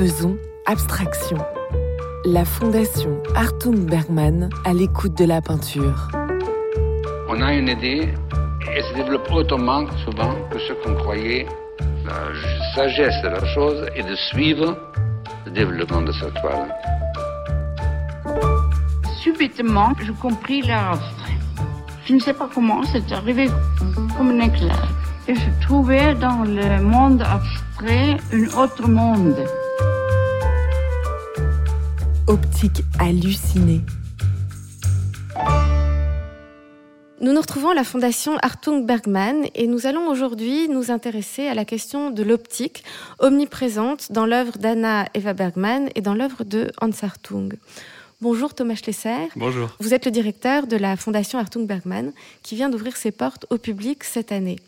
Faisons abstraction. La fondation Artung Bergman à l'écoute de la peinture. On a une idée et se développe autrement souvent que ce qu'on croyait. La sagesse de la chose est de suivre le développement de sa toile. Subitement, je compris l'art abstrait. Je ne sais pas comment, c'est arrivé comme un éclair. Et je trouvais dans le monde abstrait un autre monde. Optique hallucinée. Nous nous retrouvons à la fondation Artung Bergman et nous allons aujourd'hui nous intéresser à la question de l'optique omniprésente dans l'œuvre d'Anna Eva Bergman et dans l'œuvre de Hans Hartung. Bonjour Thomas Schlesser. Bonjour. Vous êtes le directeur de la fondation Artung Bergman qui vient d'ouvrir ses portes au public cette année.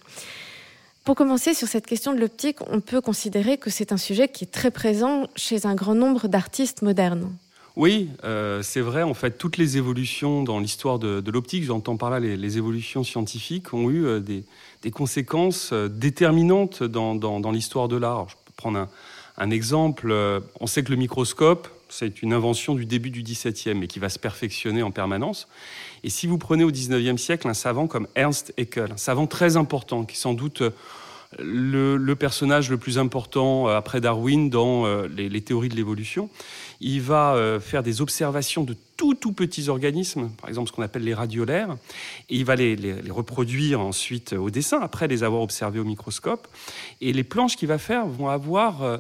Pour commencer sur cette question de l'optique, on peut considérer que c'est un sujet qui est très présent chez un grand nombre d'artistes modernes. Oui, euh, c'est vrai. En fait, toutes les évolutions dans l'histoire de, l'optique, j'entends par là les, évolutions scientifiques, ont eu euh, des, conséquences euh, déterminantes dans, l'histoire de l'art. Je peux prendre un, exemple. On sait que le microscope, c'est une invention du début du XVIIe et qui va se perfectionner en permanence. Et si vous prenez au XIXe siècle un savant comme Ernst Haeckel, un savant très important, qui sans doute le, personnage le plus important après Darwin dans les théories de l'évolution, il va euh, faire des observations de tout tout petits organismes, par exemple ce qu'on appelle les radiolaires, et il va les, reproduire ensuite au dessin, après les avoir observés au microscope. Et les planches qu'il va faire vont avoir euh, euh,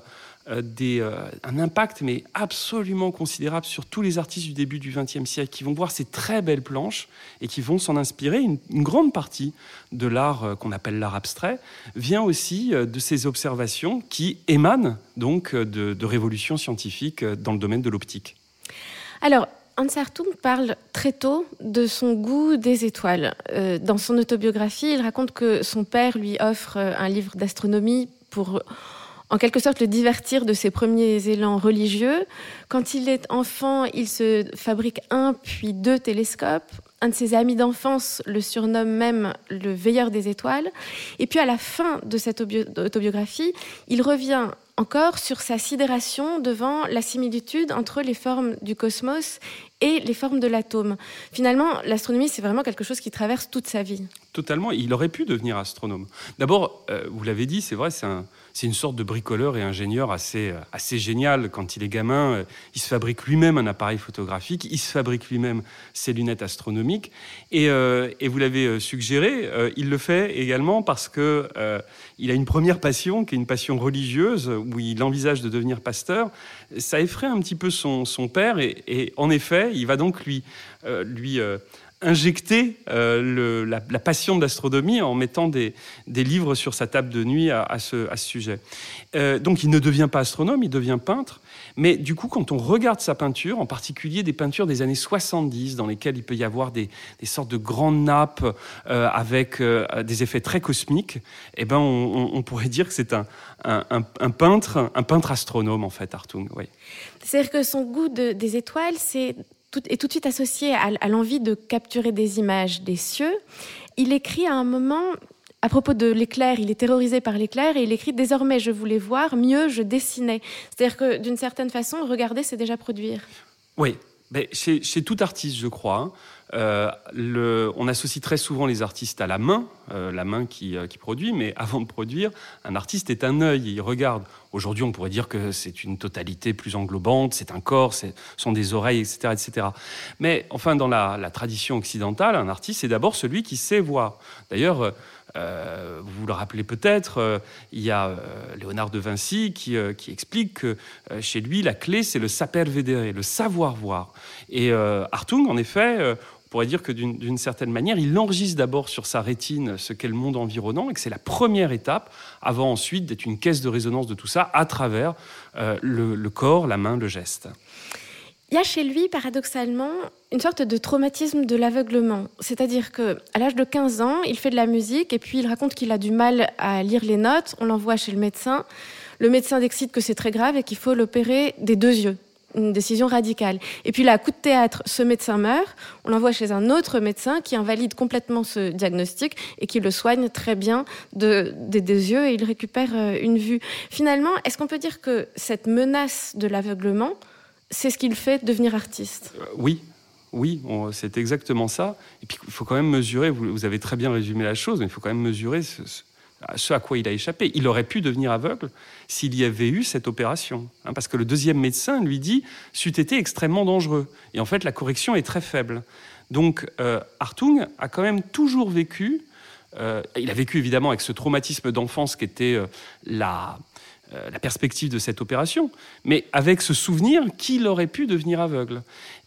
des, euh, un impact mais absolument considérable sur tous les artistes du début du XXe siècle qui vont voir ces très belles planches et qui vont s'en inspirer. Une, grande partie de l'art euh, qu'on appelle l'art abstrait vient aussi de ces observations qui émanent donc de, de révolutions scientifiques dans le domaine de l'optique. Alors, Hans Hartung parle très tôt de son goût des étoiles. dans son autobiographie, il raconte que son père lui offre un livre d'astronomie pour en quelque sorte le divertir de ses premiers élans religieux. Quand il est enfant, il se fabrique un puis deux télescopes. Un de ses amis d'enfance le surnomme même le veilleur des étoiles. Et puis à la fin de cette autobiographie, il revient encore sur sa sidération devant la similitude entre les formes du cosmos et les formes de l'atome. Finalement, l'astronomie, c'est vraiment quelque chose qui traverse toute sa vie. Totalement. Il aurait pu devenir astronome. D'abord, euh, vous l'avez dit, c'est vrai, c'est un, c'est une sorte de bricoleur et ingénieur assez, euh, assez génial. Quand il est gamin, euh, il se fabrique lui-même un appareil photographique, il se fabrique lui-même ses lunettes astronomiques. Et, euh, vous l'avez suggéré, il le fait également parce que il a une première passion, qui est une passion religieuse, où il envisage de devenir pasteur. Ça effraie un petit peu son, son père, et, et, en effet, il va donc lui, lui injecter euh, la, passion de l'astronomie en mettant des, livres sur sa table de nuit à, ce, sujet. Euh, donc il ne devient pas astronome, il devient peintre. Mais du coup, quand on regarde sa peinture, en particulier des peintures des années 70, dans lesquelles il peut y avoir des, sortes de grandes nappes euh, avec des effets très cosmiques, eh ben, on, pourrait dire que c'est un, peintre, un peintre astronome en fait, Hartung. Oui. C'est-à-dire que son goût des étoiles, c'est est tout de suite associé à, l'envie de capturer des images des cieux. Il écrit à un moment à propos de l'éclair, il est terrorisé par l'éclair et il écrit Désormais je voulais voir, mieux je dessinais. C'est-à-dire que d'une certaine façon, regarder, c'est déjà produire. Oui, mais chez, tout artiste, je crois, euh, on associe très souvent les artistes à la main, euh, la main qui, euh, qui, produit, mais avant de produire, un artiste est un œil, il regarde. Aujourd'hui, on pourrait dire que c'est une totalité plus englobante, c'est un corps, ce sont des oreilles, etc. etc. Mais enfin, dans la, tradition occidentale, un artiste, c'est d'abord celui qui sait voir. D'ailleurs, vous le rappelez peut-être, il y a Léonard de Vinci qui, qui explique que chez lui, la clé, c'est le saper vedere, le savoir voir. Et Hartung, en effet, pourrait dire que d'une certaine manière, il enregistre d'abord sur sa rétine ce qu'est le monde environnant et que c'est la première étape avant ensuite d'être une caisse de résonance de tout ça à travers euh, le, corps, la main, le geste. Il y a chez lui, paradoxalement, une sorte de traumatisme de l'aveuglement. C'est-à-dire que à l'âge de 15 ans, il fait de la musique et puis il raconte qu'il a du mal à lire les notes. On l'envoie chez le médecin. Le médecin décide que c'est très grave et qu'il faut l'opérer des deux yeux. Une décision radicale. Et puis là, coup de théâtre, ce médecin meurt, on l'envoie chez un autre médecin qui invalide complètement ce diagnostic et qui le soigne très bien de, des, yeux et il récupère euh, une vue. Finalement, est-ce qu'on peut dire que cette menace de l'aveuglement, c'est ce qu'il fait devenir artiste? Euh, Oui, oui, c'est exactement ça. Et puis il faut quand même mesurer, vous, avez très bien résumé la chose, mais il faut quand même mesurer ce à quoi il a échappé. Il aurait pu devenir aveugle s'il y avait eu cette opération. Hein, parce que le deuxième médecin lui dit c'eût été extrêmement dangereux. Et en fait, la correction est très faible. Donc, euh, Hartung a quand même toujours vécu. Euh, il a vécu évidemment avec ce traumatisme d'enfance qui était euh, la perspective de cette opération, mais avec ce souvenir qu'il aurait pu devenir aveugle.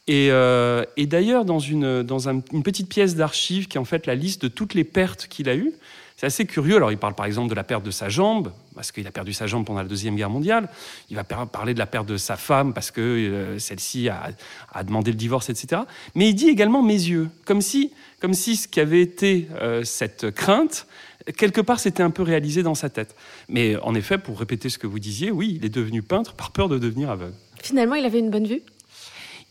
Et, et d'ailleurs, dans, une, dans une petite pièce d'archives qui est en fait la liste de toutes les pertes qu'il a eues, c'est assez curieux. Alors, il parle par exemple de la perte de sa jambe, parce qu'il a perdu sa jambe pendant la Deuxième Guerre mondiale. Il va parler de la perte de sa femme, parce que euh, celle-ci a, demandé le divorce, etc. Mais il dit également mes yeux, comme si, comme si ce qui avait été euh, cette crainte, quelque part, s'était un peu réalisé dans sa tête. Mais en effet, pour répéter ce que vous disiez, oui, il est devenu peintre par peur de devenir aveugle. Finalement, il avait une bonne vue?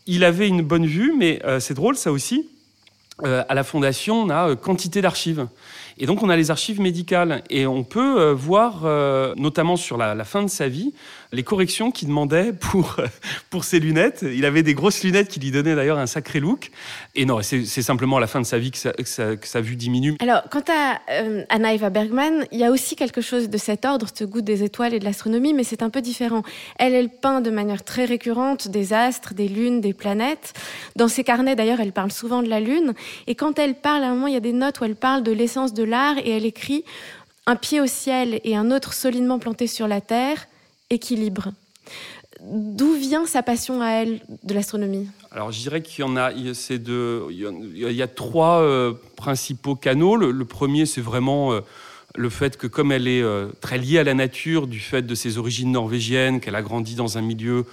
Il avait une bonne vue, mais euh, c'est drôle, ça aussi. à la Fondation, on a quantité d'archives. Et donc on a les archives médicales et on peut euh, voir, euh, notamment sur la, fin de sa vie, les corrections qu'il demandait pour, pour ses lunettes. Il avait des grosses lunettes qui lui donnaient d'ailleurs un sacré look. Et non, c'est simplement à la fin de sa vie que sa, vue diminue. Alors, quant à euh, Anna Eva Bergman, il y a aussi quelque chose de cet ordre, ce goût des étoiles et de l'astronomie, mais c'est un peu différent. Elle, elle peint de manière très récurrente des astres, des lunes, des planètes. Dans ses carnets, d'ailleurs, elle parle souvent de la Lune. Et quand elle parle, à un moment, il y a des notes où elle parle de l'essence de l'art et elle écrit un pied au ciel et un autre solidement planté sur la terre équilibre. D'où vient sa passion à elle de l'astronomie? Alors je dirais qu'il y en a, il y a trois euh, principaux canaux. Le, premier, c'est vraiment euh, le fait que comme elle est euh, très liée à la nature, du fait de ses origines norvégiennes, qu'elle a grandi dans un milieu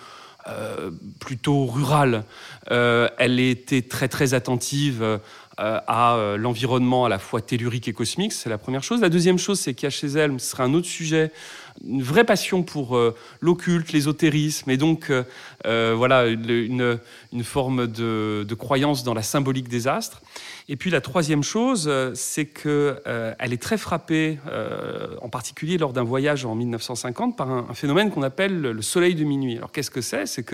plutôt rural, elle était très très attentive euh, à euh, l'environnement à la fois tellurique et cosmique, c'est la première chose. La deuxième chose, c'est qu'il y a chez elle, ce sera un autre sujet, une vraie passion pour euh, l'occulte, l'ésotérisme, et donc voilà une, forme de, croyance dans la symbolique des astres. Et puis la troisième chose, c'est qu'elle est très frappée, en particulier lors d'un voyage en 1950, par un, phénomène qu'on appelle le soleil de minuit. Alors qu'est-ce que c'est? C'est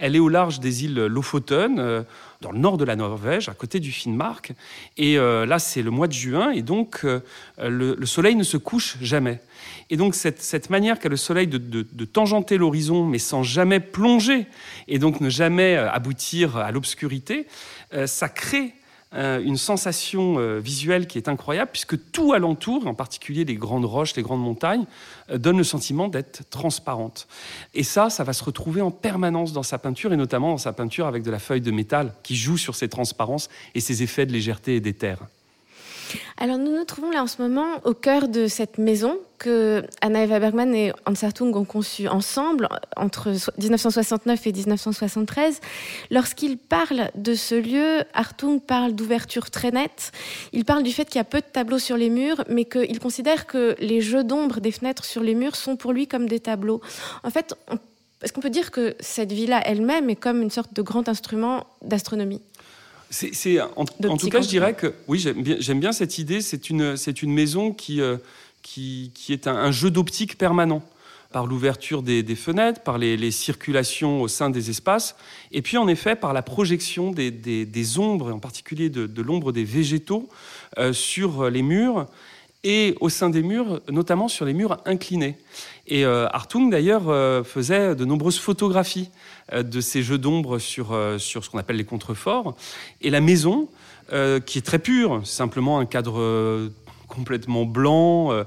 qu'elle est au large des îles Lofoten dans le nord de la Norvège, à côté du Finnmark. Et euh, là, c'est le mois de juin, et donc euh, le, soleil ne se couche jamais. Et donc cette, manière qu'a le soleil de, tangenter l'horizon, mais sans jamais plonger, et donc ne jamais euh, aboutir à l'obscurité, ça crée euh, une sensation euh, visuelle qui est incroyable, puisque tout alentour, en particulier les grandes roches, les grandes montagnes, euh, donne le sentiment d'être transparente. Et ça, ça va se retrouver en permanence dans sa peinture, et notamment dans sa peinture avec de la feuille de métal, qui joue sur ces transparences et ces effets de légèreté et d'éther. Alors nous nous trouvons là en ce moment au cœur de cette maison que Anna Eva Bergman et Hans Hartung ont conçue ensemble entre 1969 et 1973. Lorsqu'il parle de ce lieu, Hartung parle d'ouverture très nette. Il parle du fait qu'il y a peu de tableaux sur les murs, mais qu'il considère que les jeux d'ombre des fenêtres sur les murs sont pour lui comme des tableaux. En fait, est-ce qu'on peut dire que cette villa elle-même est comme une sorte de grand instrument d'astronomie? C'est, en, tout cas, je dirais que oui, j'aime bien, cette idée. C'est une, c'est une maison qui, euh, qui, qui, est un, jeu d'optique permanent par l'ouverture des, fenêtres, par les, circulations au sein des espaces, et puis en effet par la projection des, des, ombres, en particulier de, de l'ombre des végétaux, euh, sur les murs et au sein des murs, notamment sur les murs inclinés. Et euh, Hartung, d'ailleurs, euh, faisait de nombreuses photographies de ces jeux d'ombre sur, sur ce qu'on appelle les contreforts. Et la maison, qui est très pure, simplement un cadre complètement blanc,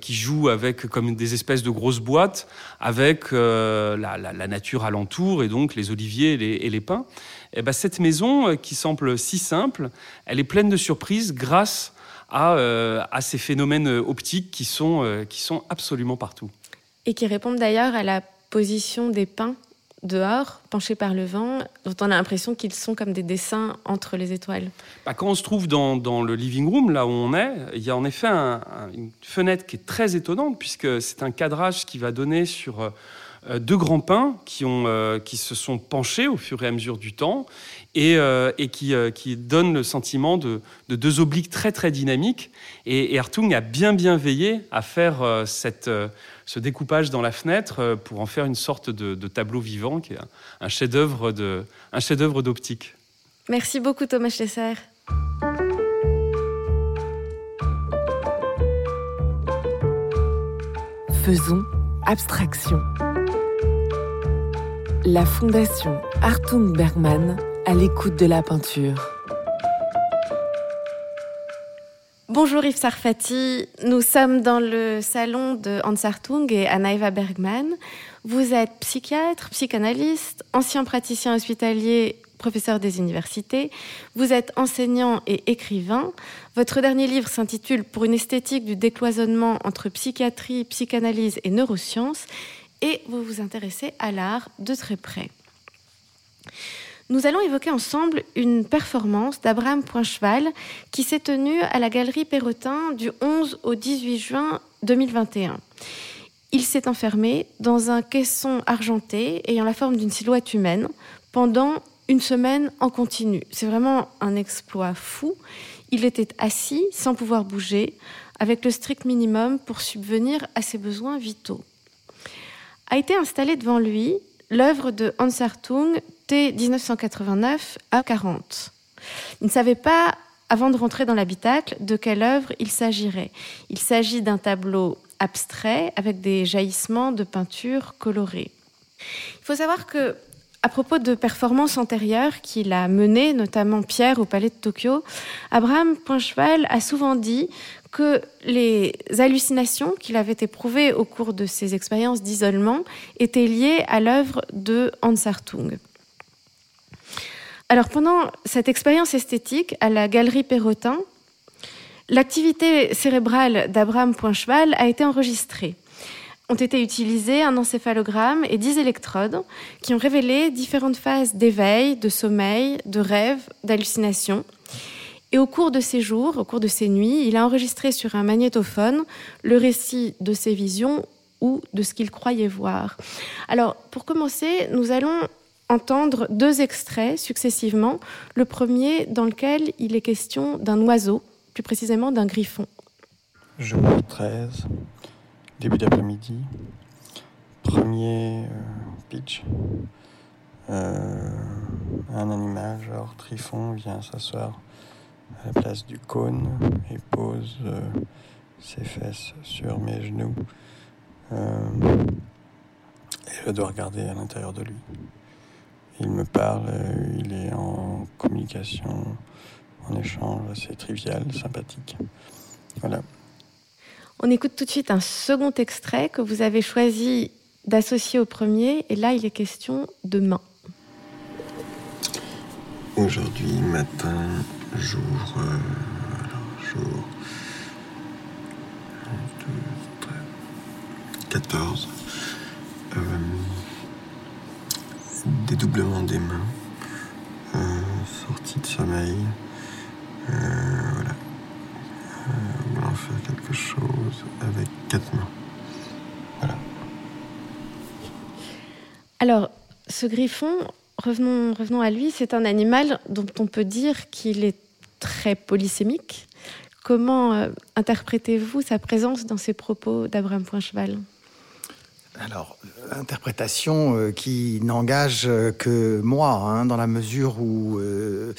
qui joue avec comme des espèces de grosses boîtes, avec la, nature alentour, et donc les oliviers et les, et les pins. Et ben, cette maison, qui semble si simple, elle est pleine de surprises grâce à, à ces phénomènes optiques qui sont, qui sont absolument partout et qui répondent d'ailleurs à la position des pins dehors, penchés par le vent, dont on a l'impression qu'ils sont comme des dessins entre les étoiles. Bah, quand on se trouve dans, dans, le living room, là où on est, il y a en effet une fenêtre qui est très étonnante, puisque c'est un cadrage qui va donner sur deux grands pins qui, ont, qui se sont penchés au fur et à mesure du temps et, et qui, qui, donnent le sentiment de, deux obliques très très dynamiques. Et, et, Hartung a bien bien veillé à faire cette, ce découpage dans la fenêtre pour en faire une sorte de, tableau vivant qui est un, chef-d'œuvre d'optique. Merci beaucoup Thomas Schlesser. Faisons abstraction. La Fondation Artung Bergman à l'écoute de la peinture. Bonjour Yves Sarfati, nous sommes dans le salon de Hans Hartung et Anaïva Bergman. Vous êtes psychiatre, psychanalyste, ancien praticien hospitalier professeur des universités. Vous êtes enseignant et écrivain. Votre dernier livre s'intitule Pour une esthétique du décloisonnement entre psychiatrie, psychanalyse et neurosciences. Et vous vous intéressez à l'art de très près. Nous allons évoquer ensemble une performance d'Abraham Poincheval qui s'est tenue à la Galerie Perrotin du 11 au 18 juin 2021. Il s'est enfermé dans un caisson argenté ayant la forme d'une silhouette humaine pendant une semaine en continu. C'est vraiment un exploit fou. Il était assis sans pouvoir bouger, avec le strict minimum pour subvenir à ses besoins vitaux. A été installée devant lui l'œuvre de Hans Hartung, T 1989 à 40. Il ne savait pas, avant de rentrer dans l'habitacle, de quelle œuvre il s'agirait. Il s'agit d'un tableau abstrait avec des jaillissements de peinture colorée. Il faut savoir que à propos de performances antérieures qu'il a menées, notamment Pierre au Palais de Tokyo, Abraham Poincheval a souvent dit que les hallucinations qu'il avait éprouvées au cours de ses expériences d'isolement étaient liées à l'œuvre de Hans Hartung. Alors pendant cette expérience esthétique à la Galerie Perrotin, l'activité cérébrale d'Abraham Poincheval a été enregistrée ont été utilisés un encéphalogramme et 10 électrodes qui ont révélé différentes phases d'éveil, de sommeil, de rêve, d'hallucination. Et au cours de ces jours, au cours de ces nuits, il a enregistré sur un magnétophone le récit de ses visions ou de ce qu'il croyait voir. Alors, pour commencer, nous allons entendre deux extraits successivement. Le premier dans lequel il est question d'un oiseau, plus précisément d'un griffon. Jour 13 début d'après-midi. Premier euh, pitch. Euh, un animal, genre Trifon, vient s'asseoir la place du cône et pose euh, ses fesses sur mes genoux. et je dois regarder à l'intérieur de lui. Il me parle, il est en communication, en échange assez trivial, sympathique. Voilà. On écoute tout de suite un second extrait que vous avez choisi d'associer au premier, et là il est question de main. Aujourd'hui, matin, jour, euh, jour 14, euh, dédoublement des mains, euh, sortie de sommeil, voilà on va faire quelque chose avec quatre mains. Voilà. Alors, ce griffon, revenons, revenons à lui, c'est un animal dont on peut dire qu'il est très polysémique. Comment euh, interprétez-vous sa présence dans ces propos d'Abraham Poincheval? Alors, interprétation euh, qui n'engage euh, que moi, hein, dans la mesure où euh,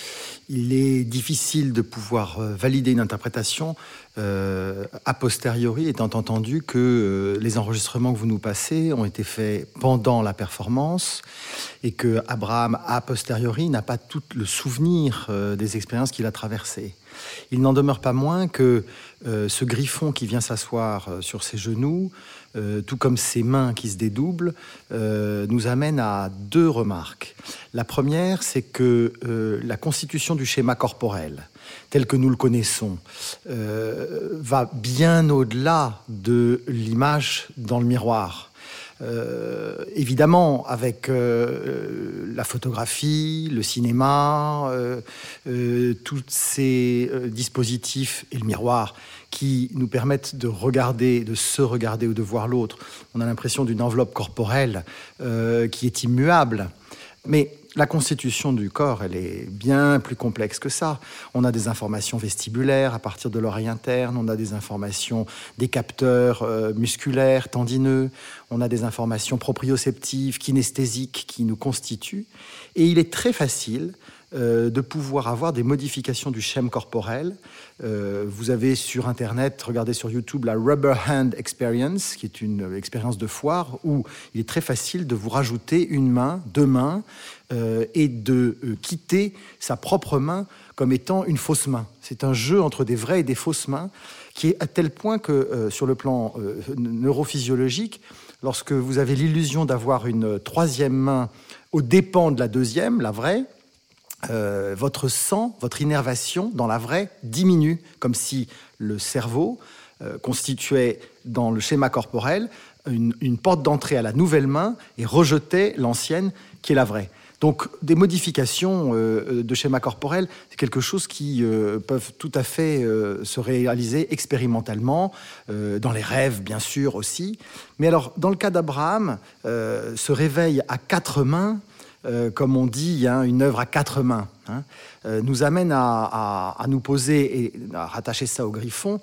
il est difficile de pouvoir valider une interprétation a posteriori, étant entendu que les enregistrements que vous nous passez ont été faits pendant la performance et que Abraham, a posteriori, n'a pas tout le souvenir des expériences qu'il a traversées. Il n'en demeure pas moins que ce griffon qui vient s'asseoir sur ses genoux euh, tout comme ses mains qui se dédoublent, euh, nous amène à deux remarques. La première, c'est que euh, la constitution du schéma corporel, tel que nous le connaissons, va bien au-delà de l'image dans le miroir. Évidemment, avec la photographie, le cinéma, tous ces dispositifs et le miroir qui nous permettent de regarder, de se regarder ou de voir l'autre, on a l'impression d'une enveloppe corporelle qui est immuable. Mais la constitution du corps, elle est bien plus complexe que ça. On a des informations vestibulaires à partir de l'oreille interne, on a des informations des capteurs euh, musculaires, tendineux, on a des informations proprioceptives, kinesthésiques qui nous constituent. Et il est très facile euh, de pouvoir avoir des modifications du schème corporel. Euh, vous avez sur Internet, regardez sur YouTube la Rubber Hand Experience, qui est une expérience de foire où il est très facile de vous rajouter une main, deux mains, euh, et de euh, quitter sa propre main comme étant une fausse main. C'est un jeu entre des vraies et des fausses mains qui est à tel point que euh, sur le plan neurophysiologique, lorsque vous avez l'illusion d'avoir une troisième main au dépens de la deuxième, la vraie, votre sang, votre innervation dans la vraie diminue, comme si le cerveau constituait dans le schéma corporel une, porte d'entrée à la nouvelle main et rejetait l'ancienne qui est la vraie. Donc des modifications euh, de schéma corporel, c'est quelque chose qui euh, peuvent tout à fait euh, se réaliser expérimentalement, dans les rêves bien sûr aussi. Mais alors dans le cas d'Abraham, ce réveil à quatre mains, comme on dit, une œuvre à quatre mains, hein, nous amène à, nous poser et à rattacher ça au griffon,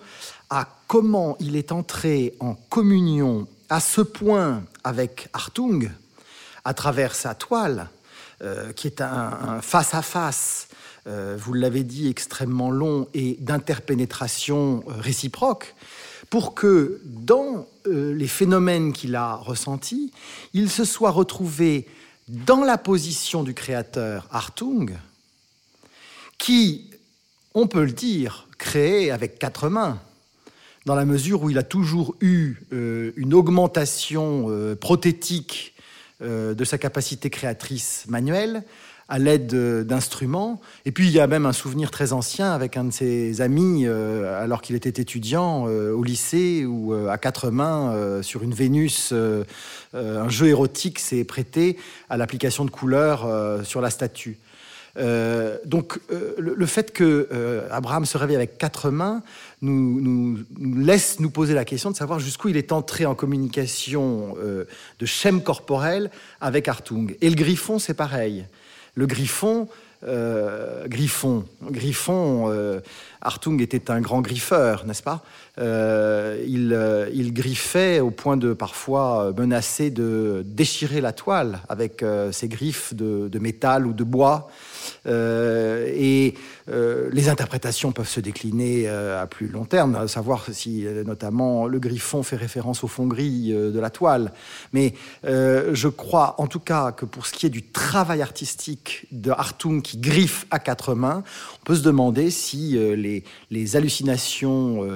à comment il est entré en communion à ce point avec Hartung, à travers sa toile, euh, qui est un face-à-face, euh, vous l'avez dit, extrêmement long et d'interpénétration euh, réciproque, pour que dans les phénomènes qu'il a ressentis, il se soit retrouvé dans la position du créateur Hartung, qui, on peut le dire, créé avec quatre mains, dans la mesure où il a toujours eu une augmentation prothétique euh, de sa capacité créatrice manuelle à l'aide d'instruments. Et puis il y a même un souvenir très ancien avec un de ses amis, euh, alors qu'il était étudiant euh, au lycée, où à quatre mains, sur une Vénus, un jeu érotique s'est prêté à l'application de couleurs sur la statue. Euh, donc euh, le, fait que euh, Abraham se réveille avec quatre mains nous, nous, laisse nous poser la question de savoir jusqu'où il est entré en communication de schème corporel avec Artung. Et le griffon, c'est pareil. Le griffon, griffon, griffon. Artung était un grand griffeur, n'est-ce pas? Il, il, griffait au point de parfois menacer de déchirer la toile avec ses griffes de, métal ou de bois. Euh, et euh, les interprétations peuvent se décliner euh, à plus long terme, à savoir si notamment le griffon fait référence au fond gris de la toile. Mais je crois en tout cas que pour ce qui est du travail artistique de Hartung qui griffe à quatre mains, on peut se demander si les, hallucinations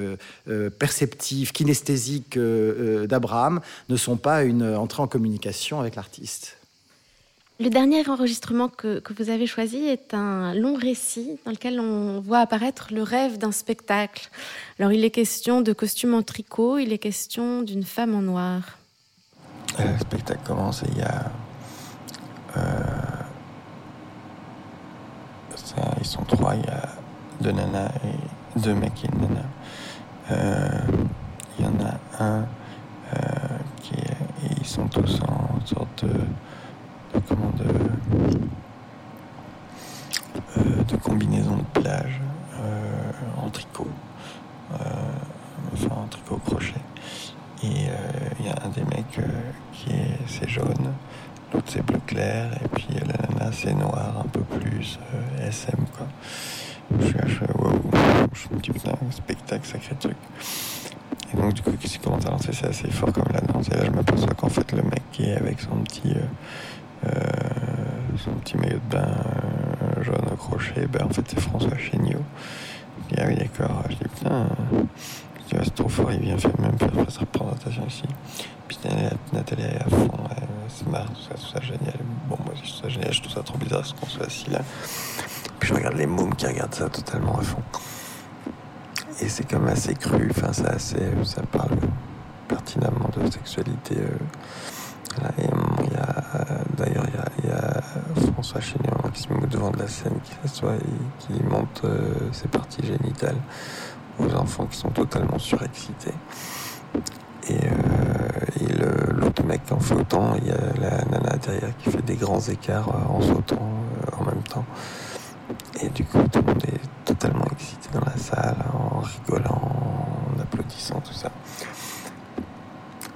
perceptives, kinesthésiques d'Abraham ne sont pas une entrée en communication avec l'artiste. Le dernier enregistrement que, vous avez choisi est un long récit dans lequel on voit apparaître le rêve d'un spectacle. Alors il est question de costumes en tricot, il est question d'une femme en noir. Euh, le spectacle commence et il y a... Euh, ils sont trois, il y a deux nanas et deux mecs et une nana. Euh, il y en a un là. Puis je regarde les mômes qui regardent ça totalement à fond. Et c'est comme assez cru, enfin, ça, assez, ça parle pertinemment de sexualité. Euh. Et il y a, d'ailleurs, il y a, François Chénion hein, qui se met devant de la scène, qui s'assoit et qui monte euh, ses parties génitales aux enfants qui sont totalement surexcités. Et, euh, en flottant, il y a la nana derrière qui fait des grands écarts en sautant en même temps. Et du coup, tout le monde est totalement excité dans la salle, en rigolant, en applaudissant, tout ça.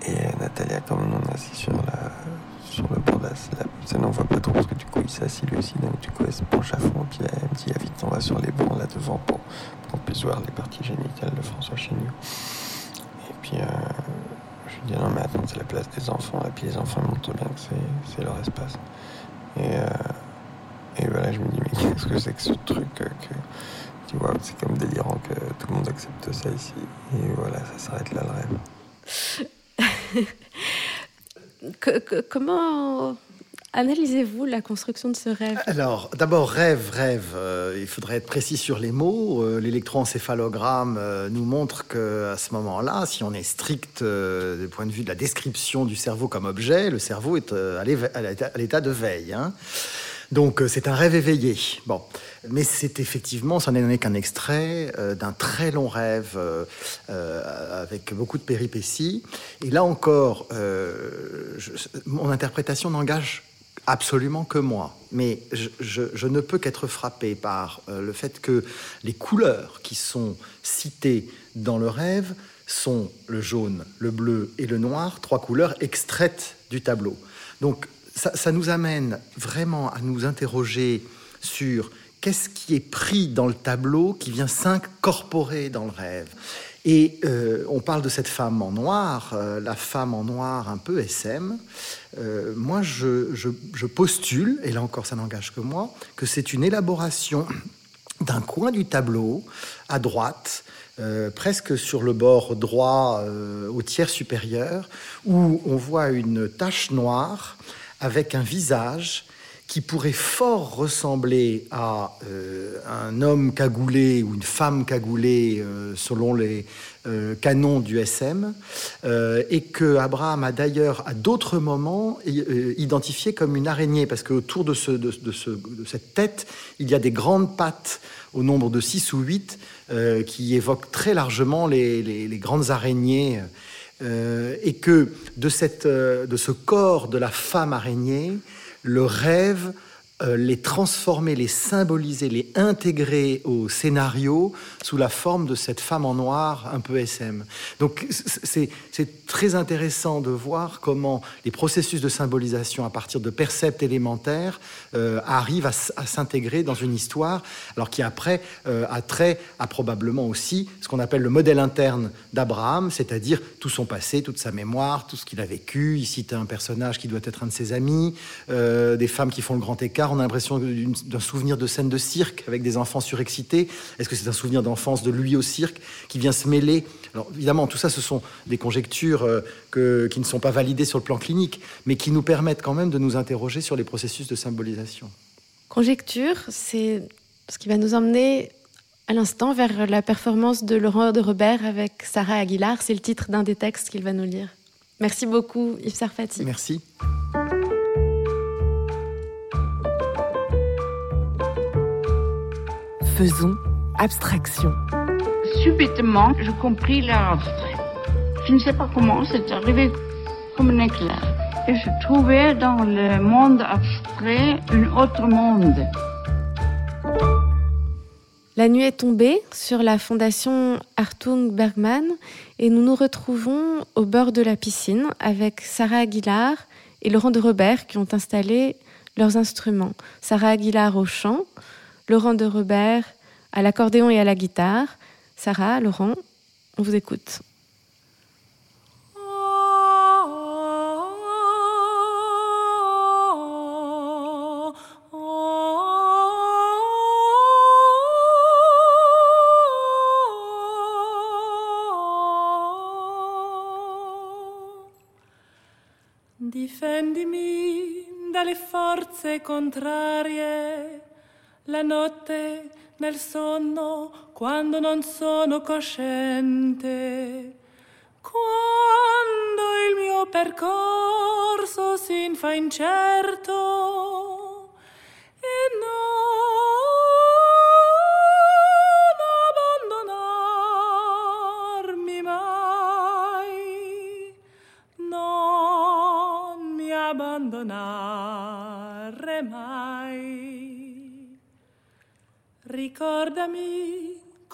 Et Natalia, comme on est assis sur, sur le bord de la salle, ça n'en voit pas trop parce que du coup, il s'assit lui aussi. Donc, du coup, elle se penche à fond. Puis, elle me dit Vite, on va sur les bancs là devant pour, qu'on puisse voir les parties génitales de François Chéniou. Et puis, euh, dis Non, mais attends, c'est la place des enfants. Et puis, les enfants montrent bien que c'est leur espace. Et. Euh, et voilà, je me dis, mais qu'est-ce que c'est que ce truc que, tu vois, c'est comme délirant que tout le monde accepte ça ici. Et voilà, ça s'arrête là le rêve. comment analysez-vous la construction de ce rêve? Alors, d'abord, rêve, rêve. Euh, il faudrait être précis sur les mots. Euh, l'électroencéphalogramme euh, nous montre que à ce moment-là, si on est strict du point de vue de la description du cerveau comme objet, le cerveau est à l'état de veille. Hein. Donc euh, c'est un rêve éveillé. Bon, mais c'est effectivement, ça n'est qu'un extrait euh, d'un très long rêve euh, avec beaucoup de péripéties. Et là encore, mon interprétation n'engage absolument que moi. Mais je, ne peux qu'être frappé par le fait que les couleurs qui sont citées dans le rêve sont le jaune, le bleu et le noir, trois couleurs extraites du tableau. Donc ça, nous amène vraiment à nous interroger sur qu'est-ce qui est pris dans le tableau qui vient s'incorporer dans le rêve. Et euh, on parle de cette femme en noir, euh, la femme en noir un peu SM. Euh, moi, je, je, postule, et là encore ça n'engage que moi, que c'est une élaboration d'un coin du tableau à droite, presque sur le bord droit au tiers supérieur, où on voit une tache noire avec un visage qui pourrait fort ressembler à euh, un homme cagoulé ou une femme cagoulée euh, selon les euh, canons du SM, et que Abraham a d'ailleurs à d'autres moments identifié comme une araignée, parce qu'autour de, ce, de, cette tête, il y a des grandes pattes au nombre de 6 ou 8 qui évoquent très largement les, les grandes araignées. Et que de, cette, de ce corps de la femme araignée, le rêve les transformer, les symboliser, les intégrer au scénario sous la forme de cette femme en noir un peu SM. Donc c'est très intéressant de voir comment les processus de symbolisation à partir de percepts élémentaires euh, arrivent à, s'intégrer dans une histoire, alors qui après euh, a trait à probablement aussi ce qu'on appelle le modèle interne d'Abraham, c'est-à-dire tout son passé, toute sa mémoire, tout ce qu'il a vécu. Ici, tu un personnage qui doit être un de ses amis, des femmes qui font le grand écart on a l'impression d'un souvenir de scène de cirque avec des enfants surexcités. Est-ce que c'est un souvenir d'enfance de lui au cirque qui vient se mêler? Alors évidemment, tout ça, ce sont des conjectures euh, qui ne sont pas validées sur le plan clinique, mais qui nous permettent quand même de nous interroger sur les processus de symbolisation. Conjecture, c'est ce qui va nous emmener à l'instant vers la performance de Laurent de Robert avec Sarah Aguilar. C'est le titre d'un des textes qu'il va nous lire. Merci beaucoup, Yves Sarfati. Merci. Faisons abstraction. Subitement, je compris l'art abstrait. Je ne sais pas comment, c'est arrivé comme un éclair. Et je trouvais dans le monde abstrait un autre monde. La nuit est tombée sur la fondation Artung Bergman et nous nous retrouvons au bord de la piscine avec Sarah Aguilar et Laurent de Robert qui ont installé leurs instruments. Sarah Aguilar au chant, Laurent de Robert à l'accordéon et à la guitare. Sarah, Laurent, on vous écoute. Dalle forze contrarie la notte nel sonno quando non sono cosciente. Quando il mio percorso si infa incerto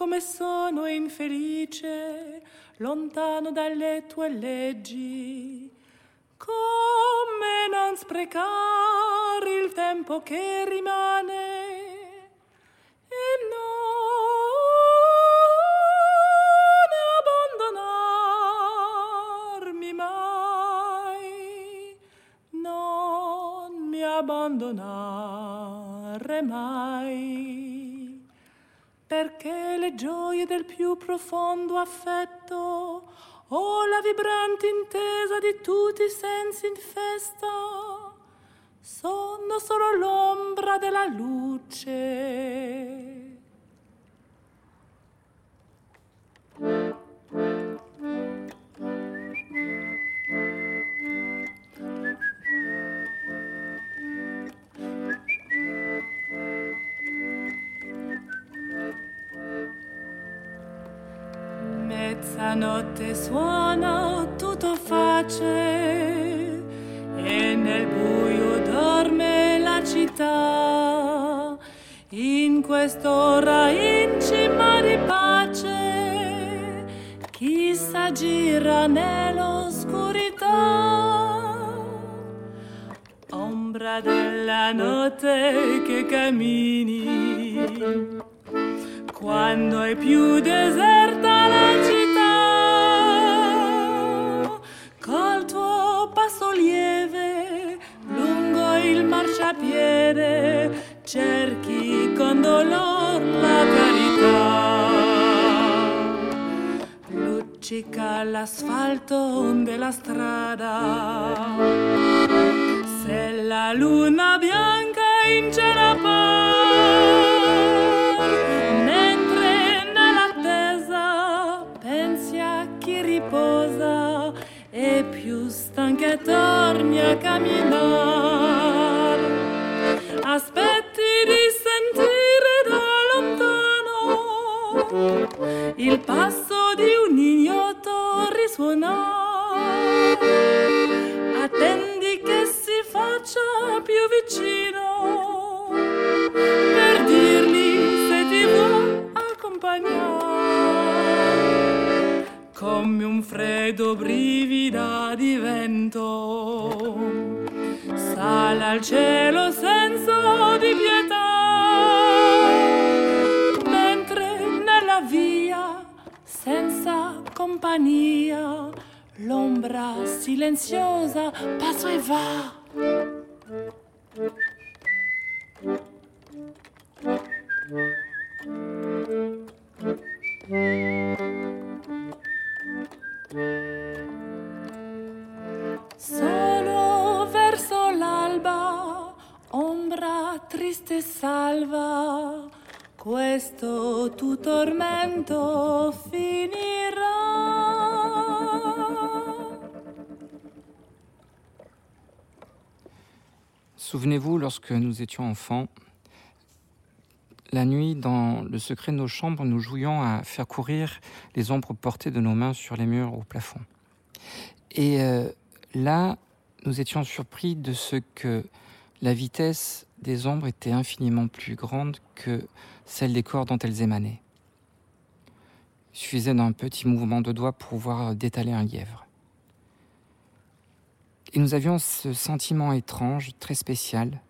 come sono infelice, lontano dalle tue leggi. Come non sprecare il tempo che rimane. E non abbandonarmi mai, non mi abbandonare mai, perché le gioie del più profondo affetto o la vibrante intesa di tutti i sensi in festa sono solo l'ombra della luce. Mezzanotte suona, tutto face e nel buio dorme la città. In quest'ora in cima di pace, chi s'aggira nell'oscurità. Ombra della notte che cammini quando è più deserta la città, marciapiede cerchi con dolor la carità. Luccica l'asfalto della strada, se la luna bianca in cielo appare, riposa e più stanca torni a camminare. Il passo di un ignoto risuonare. Attendi che si faccia più vicino per dirgli se ti vuoi accompagnare come un freddo brivida di vento. Sale al cielo senso di pietà, senza compagnia, l'ombra silenziosa passa e va. Solo verso l'alba, ombra triste salva, questo tu tormento finirà. Souvenez-vous, lorsque nous étions enfants, la nuit, dans le secret de nos chambres, nous jouions à faire courir les ombres portées de nos mains sur les murs au plafond. Et euh, là, nous étions surpris de ce que la vitesse des ombres était infiniment plus grande que celle des corps dont elles émanaient. Il suffisait d'un petit mouvement de doigt pour voir détaler un lièvre. Et nous avions ce sentiment étrange, très spécial,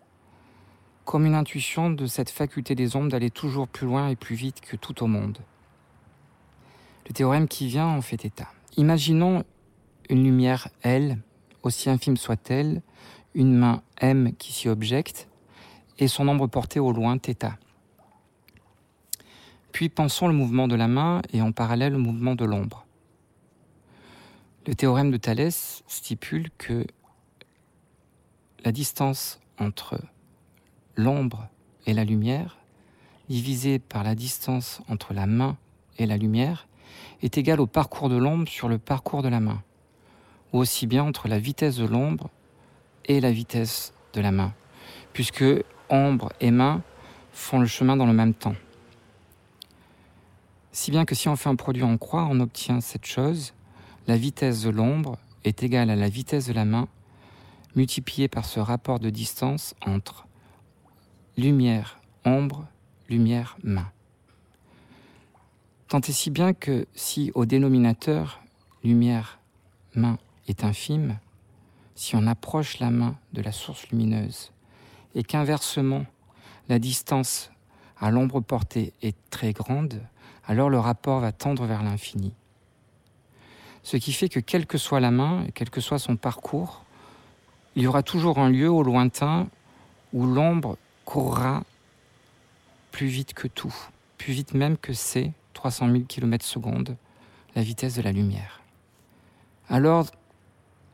comme une intuition de cette faculté des ombres d'aller toujours plus loin et plus vite que tout au monde. Le théorème qui vient en fait état. Imaginons une lumière L, aussi infime soit-elle, une main M qui s'y objecte, et son ombre portée au loin θ. Puis pensons le mouvement de la main et en parallèle le mouvement de l'ombre. Le théorème de Thalès stipule que la distance entre l'ombre et la lumière, divisée par la distance entre la main et la lumière, est égale au parcours de l'ombre sur le parcours de la main, ou aussi bien entre la vitesse de l'ombre et la vitesse de la main, puisque ombre et main font le chemin dans le même temps. Si bien que si on fait un produit en croix, on obtient cette chose, la vitesse de l'ombre est égale à la vitesse de la main, multiplié par ce rapport de distance entre lumière, ombre, lumière, main. Tant et si bien que si au dénominateur lumière, main est infime, si on approche la main de la source lumineuse, et qu'inversement la distance à l'ombre portée est très grande, alors le rapport va tendre vers l'infini. Ce qui fait que quelle que soit la main, et quel que soit son parcours, il y aura toujours un lieu au lointain où l'ombre courra plus vite que tout, plus vite même que c'est 300 000 km secondes, la vitesse de la lumière. Alors,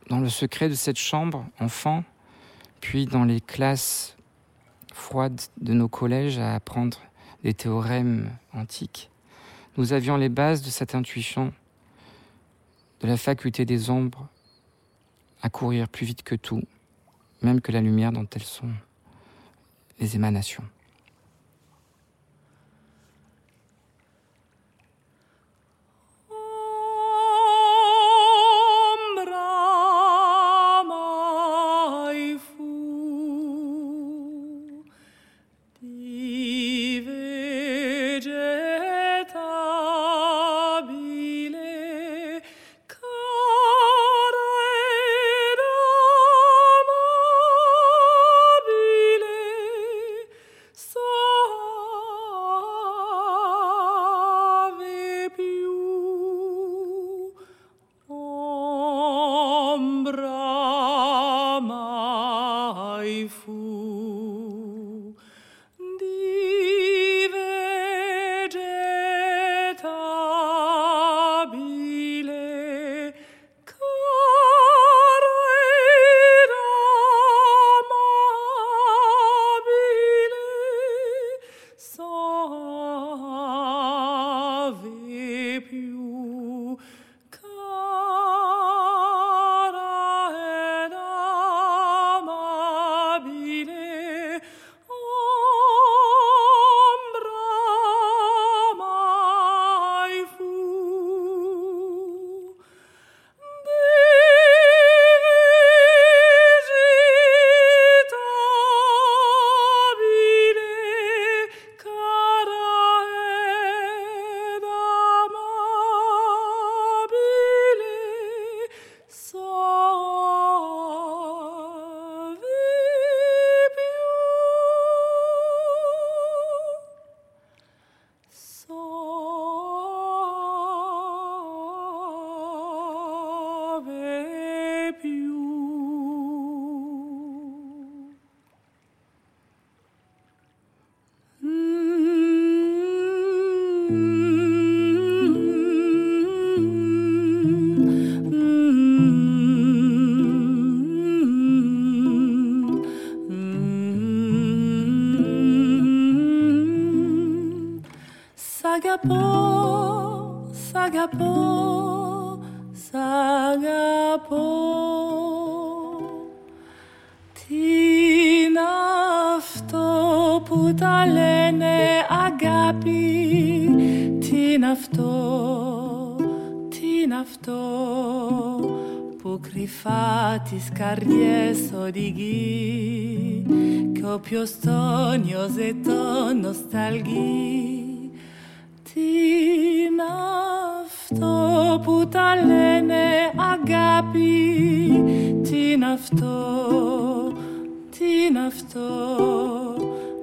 dans le secret de cette chambre, enfant, puis dans les classes froides de nos collèges à apprendre des théorèmes antiques, nous avions les bases de cette intuition, de la faculté des ombres à courir plus vite que tout, même que la lumière dont elles sont les émanations. αυτό, τι είναι αυτό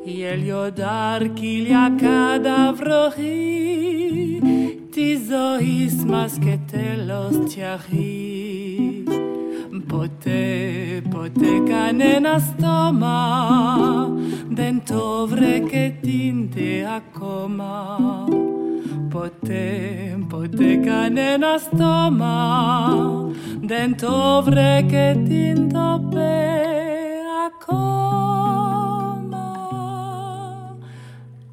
Γέλιο ντάρκυλια καταβροχή Της ζωής μας και τέλος τιαχή Ποτέ, ποτέ κανένα στόμα δεν το βρε και τίντε ακόμα. Pote canena stoma, dentovre che tinto pe a coma.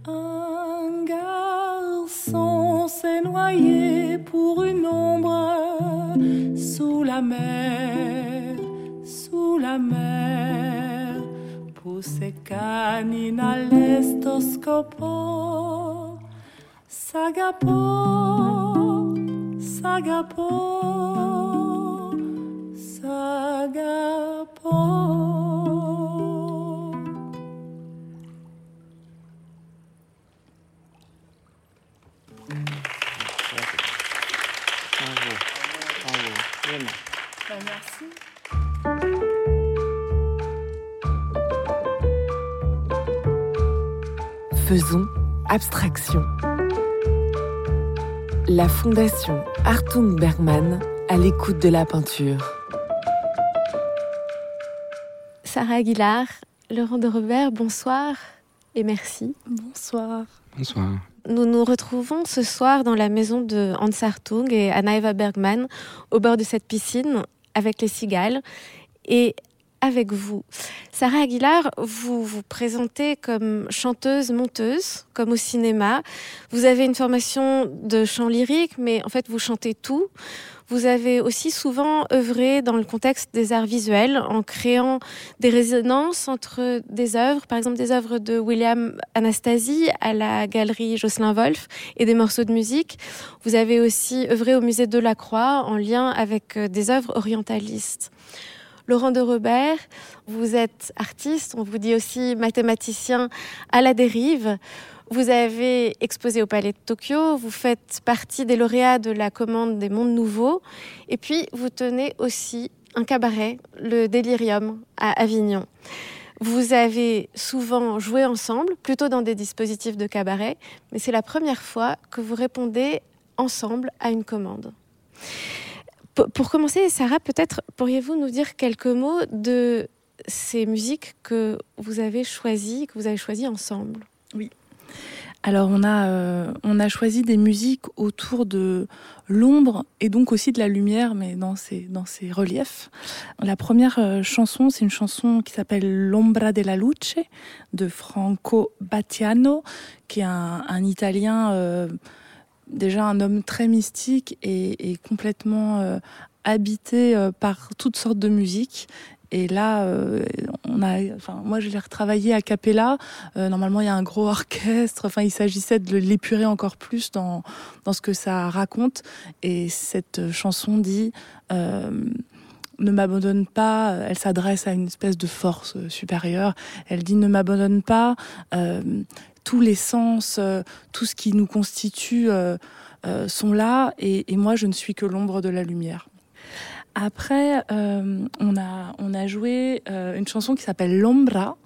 Un garçon s'est noyé pour une ombre sous la mer la mer pousse canina l'estoscopo sagapo sagapo sagapo Faisons abstraction. La Fondation Artung Bergman à l'écoute de la peinture. Sarah Aguilar, Laurent de Robert, bonsoir et merci. Bonsoir. Bonsoir. Nous nous retrouvons ce soir dans la maison de Hans Hartung et Anna Eva Bergman au bord de cette piscine avec les cigales. Et avec vous. Sarah Aguilar, vous vous présentez comme chanteuse, monteuse, comme au cinéma. Vous avez une formation de chant lyrique, mais en fait, vous chantez tout. Vous avez aussi souvent œuvré dans le contexte des arts visuels en créant des résonances entre des œuvres, par exemple des œuvres de William Anastasie à la galerie Jocelyn Wolf et des morceaux de musique. Vous avez aussi œuvré au musée de la Croix en lien avec euh, des œuvres orientalistes. Laurent de Robert, vous êtes artiste, on vous dit aussi mathématicien à la dérive. Vous avez exposé au Palais de Tokyo, vous faites partie des lauréats de la commande des mondes nouveaux, et puis vous tenez aussi un cabaret, le Délirium, à Avignon. Vous avez souvent joué ensemble, plutôt dans des dispositifs de cabaret, mais c'est la première fois que vous répondez ensemble à une commande. Pour commencer, Sarah, peut-être pourriez-vous nous dire quelques mots de ces musiques que vous avez choisies, que vous avez choisies ensemble? Oui. Alors on a, euh, on a choisi des musiques autour de l'ombre et donc aussi de la lumière, mais dans ces, dans ces reliefs. La première euh, chanson, c'est une chanson qui s'appelle L'ombra della luce de Franco Battiano, qui est un, un Italien... Euh, déjà un homme très mystique et, complètement euh, habité euh, par toutes sortes de musiques. Et là, euh, moi, je l'ai retravaillé à Capella. normalement, il y a un gros orchestre. Enfin, il s'agissait de l'épurer encore plus dans ce que ça raconte. Et cette chanson dit ne m'abandonne pas. Elle s'adresse à une espèce de force supérieure. Elle dit ne m'abandonne pas tous les sens, euh, tout ce qui nous constitue euh, euh, sont là, et, moi je ne suis que l'ombre de la lumière. Après, on, a, on a joué une chanson qui s'appelle L'Ombra,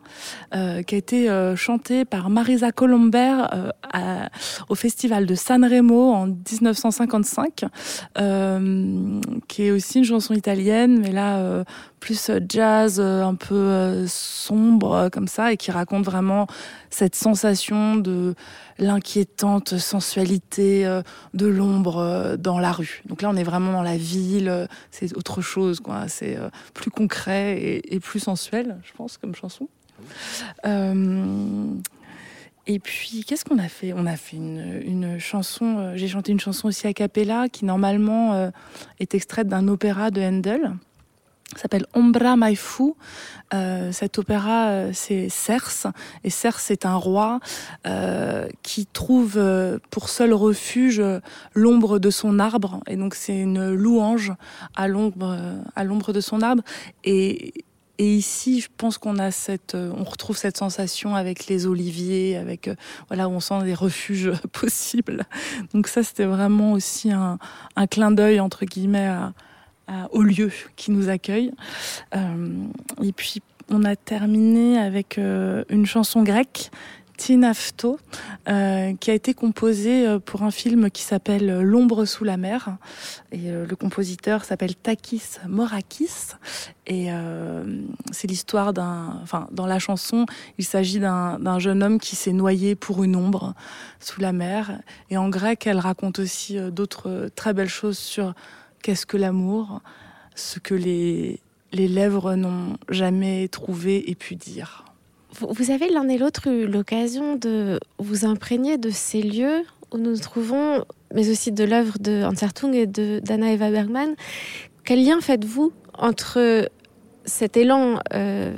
qui a été chantée par Marisa Colombert au festival de Sanremo en 1955, qui est aussi une chanson italienne, mais là plus jazz, un peu sombre comme ça, et qui raconte vraiment cette sensation de l'inquiétante sensualité euh, de l'ombre euh, dans la rue. Donc là, on est vraiment dans la ville, euh, c'est autre chose, quoi. C'est plus concret et, plus sensuel, je pense, comme chanson. Et puis, qu'est-ce qu'on a fait? On a fait une, chanson, j'ai chanté une chanson aussi a cappella qui normalement est extraite d'un opéra de Handel s'appelle Ombra Mai. Euh, cet opéra, euh, c'est Cerse. Et Cerse est un roi euh, qui trouve pour seul refuge l'ombre de son arbre. Et donc, c'est une louange à l'ombre, à l'ombre de son arbre. Et, et ici, je pense qu'on a cette, on retrouve cette sensation avec les oliviers, avec voilà où on sent des refuges possibles. Donc ça, c'était vraiment aussi un, un clin d'œil entre guillemets à, au lieu qui nous accueille. Euh, et puis on a terminé avec euh, une chanson grecque Tinafto, euh, qui a été composée pour un film qui s'appelle L'ombre sous la mer. Et le compositeur s'appelle Takis Morakis. Et c'est l'histoire d'un. Enfin, dans la chanson, il s'agit d'un jeune homme qui s'est noyé pour une ombre sous la mer. Et en grec, elle raconte aussi d'autres très belles choses sur qu'est-ce que l'amour, ce que les, les lèvres n'ont jamais trouvé et pu dire. Vous avez l'un et l'autre eu l'occasion de vous imprégner de ces lieux où nous nous trouvons, mais aussi de l'œuvre de Hans Hartung et d'Anna Eva Bergman. Quel lien faites-vous entre cet élan euh,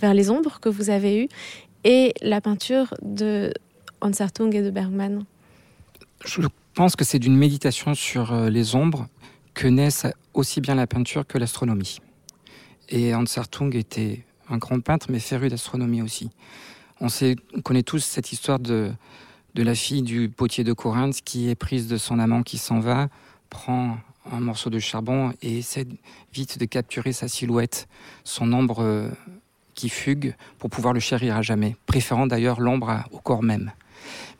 vers les ombres que vous avez eu et la peinture de Hans et de Bergman? Je pense que c'est d'une méditation sur euh, les ombres que naissent aussi bien la peinture que l'astronomie. Et Hans Hartung était un grand peintre, mais féru d'astronomie aussi. On, sait, on connaît tous cette histoire de, de la fille du potier de Corinthe qui est prise de son amant qui s'en va, prend un morceau de charbon et essaie vite de capturer sa silhouette, son ombre euh, qui fugue pour pouvoir le chérir à jamais, préférant d'ailleurs l'ombre au corps même.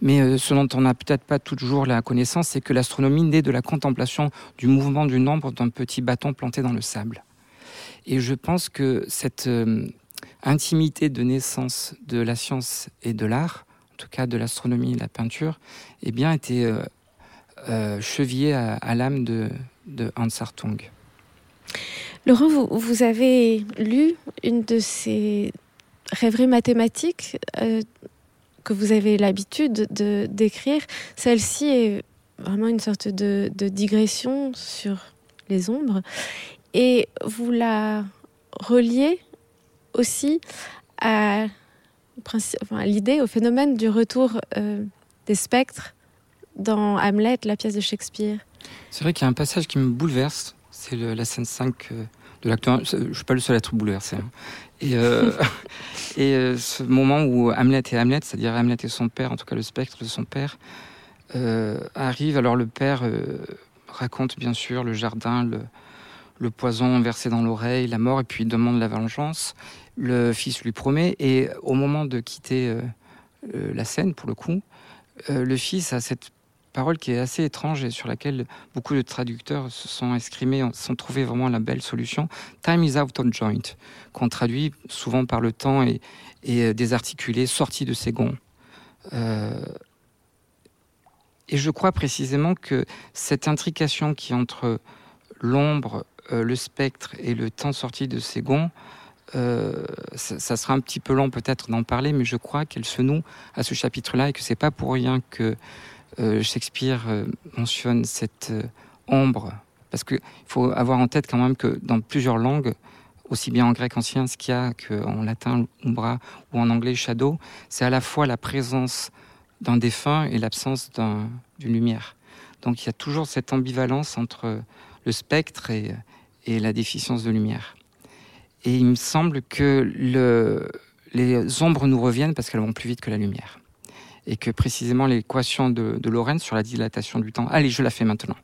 Mais euh, ce dont on n'a peut-être pas toujours la connaissance, c'est que l'astronomie naît de la contemplation du mouvement d'une ombre d'un petit bâton planté dans le sable. Et je pense que cette euh, intimité de naissance de la science et de l'art, en tout cas de l'astronomie et de la peinture, eh bien, était euh, chevillée à, l'âme de, Hans Hartung. Laurent, vous, avez lu une de ces rêveries mathématiques que vous avez l'habitude de d'écrire, celle-ci est vraiment une sorte de, digression sur les ombres. Et vous la reliez aussi à, l'idée, au phénomène du retour euh, des spectres dans Hamlet, la pièce de Shakespeare. C'est vrai qu'il y a un passage qui me bouleverse, c'est la scène 5 euh, de l'acte Je ne suis pas le seul à être bouleversé. Hein. Et, et euh, ce moment où Hamlet et Hamlet, c'est-à-dire Hamlet et son père, en tout cas le spectre de son père, euh, arrive. Alors le père raconte bien sûr le jardin, le, le poison versé dans l'oreille, la mort, et puis il demande la vengeance. Le fils lui promet, et au moment de quitter la scène, pour le coup, le fils a cette parole qui est assez étrange et sur laquelle beaucoup de traducteurs se sont exprimés, sont trouvés vraiment la belle solution. Time is out of joint, qu'on traduit souvent par le temps et, euh, désarticulé, sorti de ses gonds. Euh, et je crois précisément que cette intrication qui entre l'ombre, euh, le spectre et le temps sorti de ses gonds, ça, ça, sera un petit peu long peut-être d'en parler, mais je crois qu'elle se noue à ce chapitre-là et que c'est pas pour rien que euh, Shakespeare euh, mentionne cette euh, ombre, parce qu'il faut avoir en tête quand même que dans plusieurs langues, aussi bien en grec ancien skia qu'en latin umbra ou en anglais shadow, c'est à la fois la présence d'un défunt et l'absence d'une lumière. Donc il y a toujours cette ambivalence entre le spectre et, la déficience de lumière. Et il me semble que le, les ombres nous reviennent parce qu'elles vont plus vite que la lumière et que précisément l'équation de, de Lorentz sur la dilatation du temps. Allez, je la fais maintenant.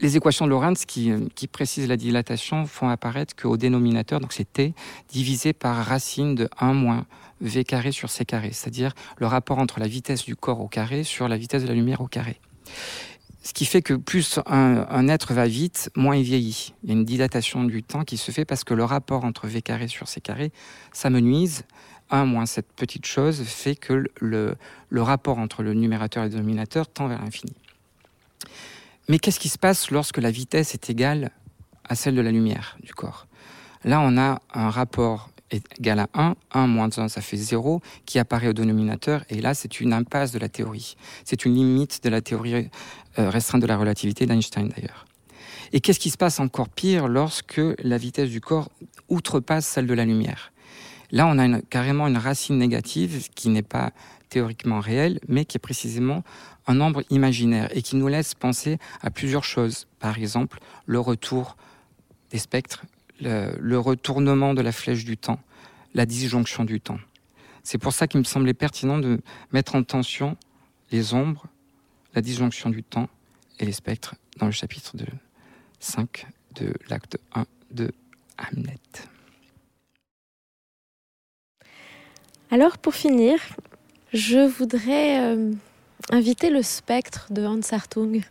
Les équations de Lorentz qui, qui précisent la dilatation font apparaître qu'au dénominateur, donc c'est t, divisé par racine de 1 moins v carré sur c carré, c'est-à-dire le rapport entre la vitesse du corps au carré sur la vitesse de la lumière au carré. Ce qui fait que plus un, être va vite, moins il vieillit. Il y a une dilatation du temps qui se fait parce que le rapport entre v carré sur c carré s'amenuise 1 moins cette petite chose fait que le rapport entre le numérateur et le dénominateur tend vers l'infini. Mais qu'est-ce qui se passe lorsque la vitesse est égale à celle de la lumière du corps? Là, on a un rapport égal à 1, 1 moins 1, ça fait 0, qui apparaît au dénominateur, et là, c'est une impasse de la théorie. C'est une limite de la théorie euh, restreinte de la relativité d'Einstein, d'ailleurs. Et qu'est-ce qui se passe encore pire lorsque la vitesse du corps outrepasse celle de la lumière? Là, on a carrément une racine négative qui n'est pas théoriquement réelle, mais qui est précisément un nombre imaginaire et qui nous laisse penser à plusieurs choses. Par exemple, le retour des spectres, le, retournement de la flèche du temps, la disjonction du temps. C'est pour ça qu'il me semblait pertinent de mettre en tension les ombres, la disjonction du temps et les spectres dans le chapitre 5 de l'acte 1 de Hamlet. Alors pour finir, je voudrais euh, inviter le spectre de Hans Hartung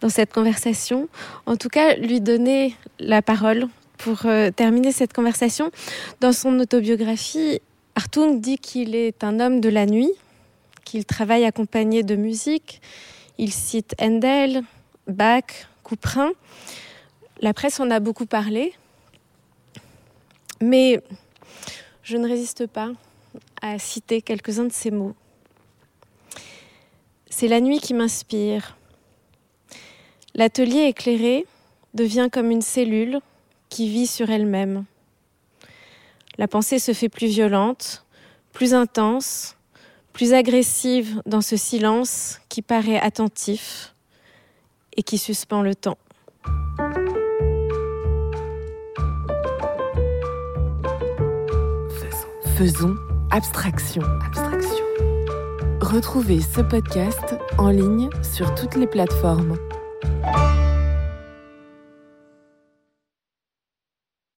dans cette conversation, en tout cas lui donner la parole pour euh, terminer cette conversation. Dans son autobiographie, Hartung dit qu'il est un homme de la nuit, qu'il travaille accompagné de musique. Il cite Handel, Bach, Couperin. La presse en a beaucoup parlé, mais je ne résiste pas à citer quelques-uns de ces mots. C'est la nuit qui m'inspire. L'atelier éclairé devient comme une cellule qui vit sur elle-même. La pensée se fait plus violente, plus intense, plus agressive dans ce silence qui paraît attentif et qui suspend le temps. Faisons, abstraction. Retrouvez ce podcast en ligne sur toutes les plateformes.